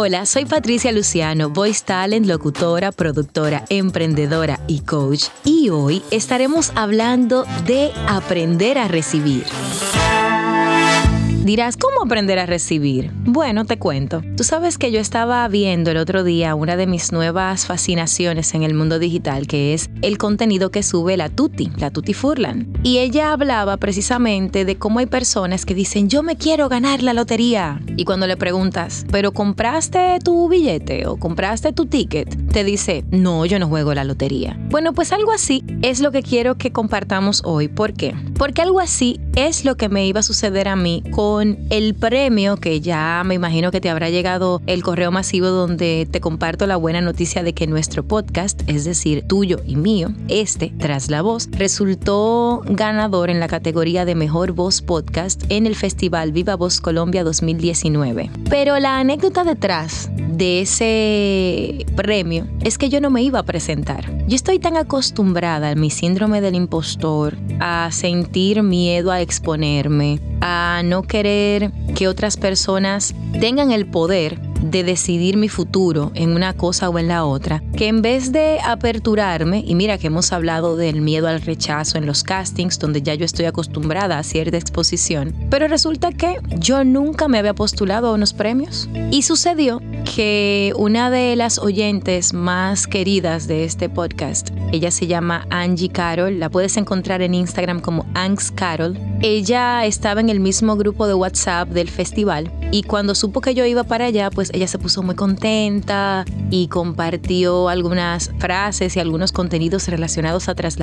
Hola, soy Patricia Luciano, voice talent, locutora, productora, emprendedora y coach. Y hoy estaremos hablando de aprender a recibir. Dirás, ¿cómo aprender a recibir? Bueno, te cuento. Tú sabes que yo estaba viendo el otro día una de mis nuevas fascinaciones en el mundo digital, que es el contenido que sube la Tuti, la Tuti Furlan. Y ella hablaba precisamente de cómo hay personas que dicen, yo me quiero ganar la lotería. Y cuando le preguntas, ¿pero compraste tu billete o compraste tu ticket? Te dice, no, yo no juego la lotería. Bueno, pues algo así es lo que quiero que compartamos hoy. ¿Por qué? Porque algo así es lo que me iba a suceder a mí con el premio que ya me imagino que te habrá llegado el correo masivo donde te comparto la buena noticia de que nuestro podcast, es decir, tuyo y mío, este tras la voz, resultó ganador en la categoría de mejor voz podcast en el Festival Viva Voz Colombia 2019. Pero la anécdota detrás de ese premio es que yo no me iba a presentar. Yo estoy tan acostumbrada a mi síndrome del impostor, a sentir miedo a exponerme, a no querer que otras personas tengan el poder de decidir mi futuro en una cosa o en la otra, que en vez de aperturarme, y mira que hemos hablado del miedo al rechazo en los castings, donde ya yo estoy acostumbrada a cierta exposición, pero resulta que yo nunca me había postulado a unos premios. Y sucedió que una de las oyentes más queridas de este podcast, ella se llama Angie Carol, la puedes encontrar en Instagram como Angs Carol. Ella estaba en el mismo grupo de WhatsApp del festival y cuando supo que yo iba para allá, pues ella se puso muy contenta y compartió algunas frases y algunos contenidos relacionados a Tras.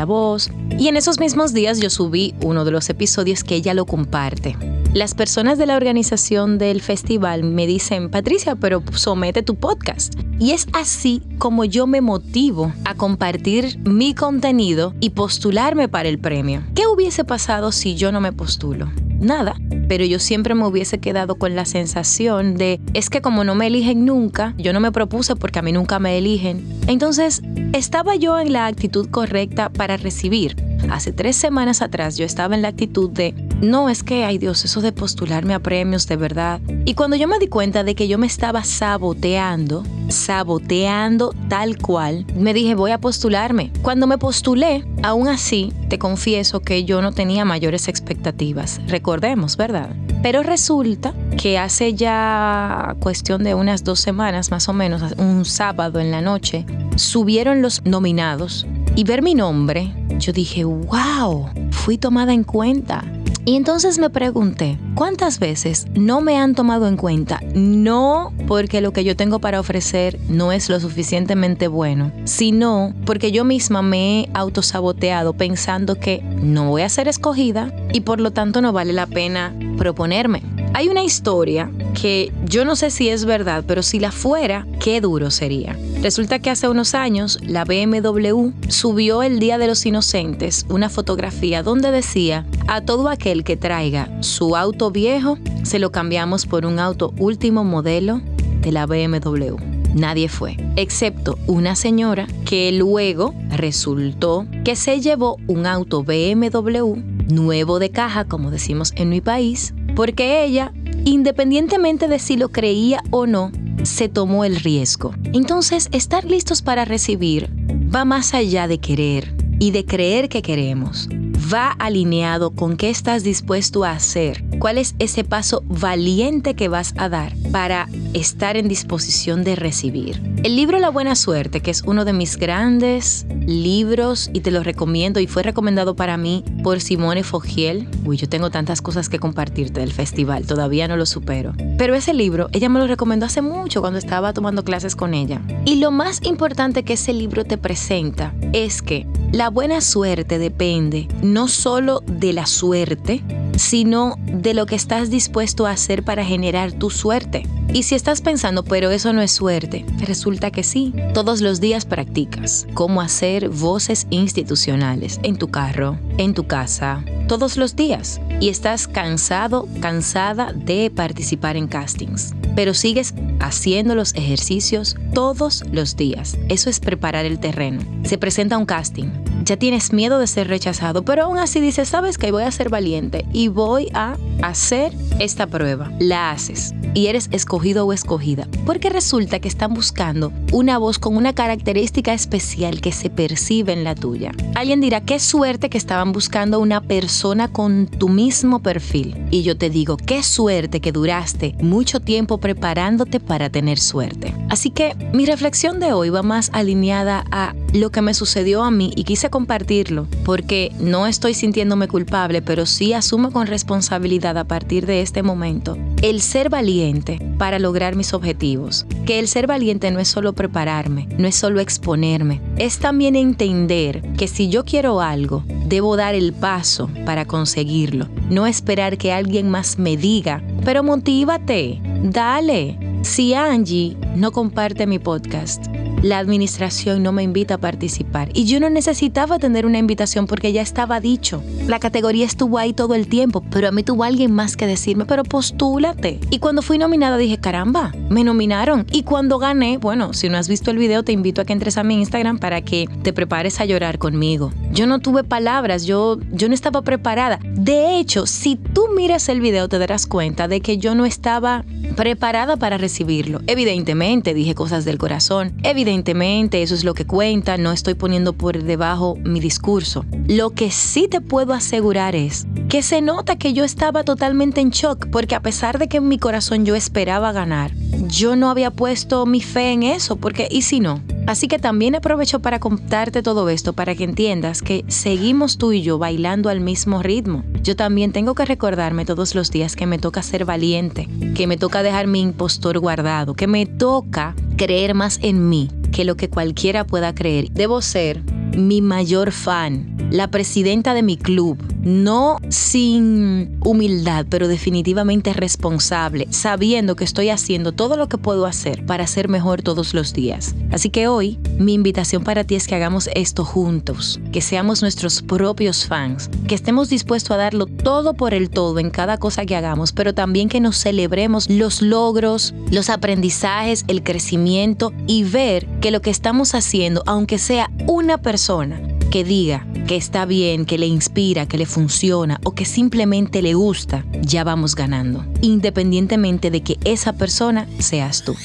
Y en esos mismos días yo subí uno de los episodios que ella lo comparte. Las personas de la organización del festival me dicen, Patricia, pero somete tu podcast. Y es así como yo me motivo a compartir mi contenido y postularme para el premio. ¿Qué hubiese pasado si yo no me postulo? Nada, pero yo siempre me hubiese quedado con la sensación de, es que como no me eligen nunca, yo no me propuse porque a mí nunca me eligen. Entonces, estaba yo en la actitud correcta para recibir. Hace tres semanas atrás yo estaba en la actitud de, no, es que, ay Dios, eso de postularme a premios de verdad. Y cuando yo me di cuenta de que yo me estaba saboteando, saboteando tal cual, me dije, voy a postularme. Cuando me postulé, aún así, te confieso que yo no tenía mayores expectativas. Recordemos, ¿verdad? Pero resulta que hace ya cuestión de unas dos semanas más o menos, un sábado en la noche, subieron los nominados y ver mi nombre, yo dije, wow, fui tomada en cuenta. Y entonces me pregunté, ¿cuántas veces no me han tomado en cuenta? No porque lo que yo tengo para ofrecer no es lo suficientemente bueno, sino porque yo misma me he autosaboteado pensando que no voy a ser escogida y por lo tanto no vale la pena proponerme. Hay una historia que yo no sé si es verdad, pero si la fuera, qué duro sería. Resulta que hace unos años la BMW subió el Día de los Inocentes una fotografía donde decía, a todo aquel que traiga su auto viejo, se lo cambiamos por un auto último modelo de la BMW. Nadie fue, excepto una señora que luego resultó que se llevó un auto BMW nuevo de caja, como decimos en mi país, porque ella, independientemente de si lo creía o no, se tomó el riesgo. Entonces, estar listos para recibir va más allá de querer y de creer que queremos. Va alineado con qué estás dispuesto a hacer, cuál es ese paso valiente que vas a dar para estar en disposición de recibir. El libro La Buena Suerte, que es uno de mis grandes libros y te lo recomiendo y fue recomendado para mí por Simone Fogiel. Uy, yo tengo tantas cosas que compartirte del festival, todavía no lo supero. Pero ese libro, ella me lo recomendó hace mucho cuando estaba tomando clases con ella. Y lo más importante que ese libro te presenta es que la buena suerte depende no solo de la suerte, sino de lo que estás dispuesto a hacer para generar tu suerte. Y si estás pensando, pero eso no es suerte, resulta que sí. Todos los días practicas cómo hacer voces institucionales en tu carro, en tu casa, todos los días. Y estás cansado, cansada de participar en castings. Pero sigues haciendo los ejercicios todos los días. Eso es preparar el terreno. Se presenta un casting. Ya tienes miedo de ser rechazado, pero aún así dices, sabes que voy a ser valiente y voy a hacer esta prueba. La haces y eres escogido o escogida, porque resulta que están buscando una voz con una característica especial que se percibe en la tuya. Alguien dirá, qué suerte que estaban buscando una persona con tu mismo perfil. Y yo te digo, qué suerte que duraste mucho tiempo preparándote para tener suerte. Así que mi reflexión de hoy va más alineada a lo que me sucedió a mí y quise compartirlo porque no estoy sintiéndome culpable, pero sí asumo con responsabilidad a partir de este momento el ser valiente para lograr mis objetivos. Que el ser valiente no es solo prepararme, no es solo exponerme, es también entender que si yo quiero algo, debo dar el paso para conseguirlo, no esperar que alguien más me diga, pero motívate, dale. Si Angie no comparte mi podcast, la administración no me invita a participar. Y yo no necesitaba tener una invitación porque ya estaba dicho. La categoría estuvo ahí todo el tiempo, pero a mí tuvo alguien más que decirme, pero postúlate. Y cuando fui nominada dije, caramba, me nominaron. Y cuando gané, bueno, si no has visto el video, te invito a que entres a mi Instagram para que te prepares a llorar conmigo. Yo no tuve palabras, yo, yo no estaba preparada. De hecho, si tú miras el video te darás cuenta de que yo no estaba preparada para recibirlo. Evidentemente dije cosas del corazón, evidentemente eso es lo que cuenta, no estoy poniendo por debajo mi discurso. Lo que sí te puedo asegurar es que se nota que yo estaba totalmente en shock, porque a pesar de que en mi corazón yo esperaba ganar, yo no había puesto mi fe en eso, porque ¿y si no? Así que también aprovecho para contarte todo esto para que entiendas que seguimos tú y yo bailando al mismo ritmo. Yo también tengo que recordarme todos los días que me toca ser valiente, que me toca dejar mi impostor guardado, que me toca creer más en mí que lo que cualquiera pueda creer. Debo ser mi mayor fan, la presidenta de mi club, no sin humildad, pero definitivamente responsable, sabiendo que estoy haciendo todo lo que puedo hacer para ser mejor todos los días. Así que hoy mi invitación para ti es que hagamos esto juntos, que seamos nuestros propios fans, que estemos dispuestos a darlo todo por el todo en cada cosa que hagamos, pero también que nos celebremos los logros, los aprendizajes, el crecimiento y ver que lo que estamos haciendo, aunque sea una persona, que diga que está bien, que le inspira, que le funciona o que simplemente le gusta, ya vamos ganando, independientemente de que esa persona seas tú.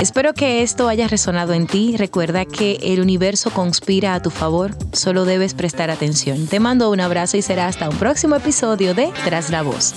Espero que esto haya resonado en ti. Recuerda que el universo conspira a tu favor, solo debes prestar atención. Te mando un abrazo y será hasta un próximo episodio de Tras la Voz.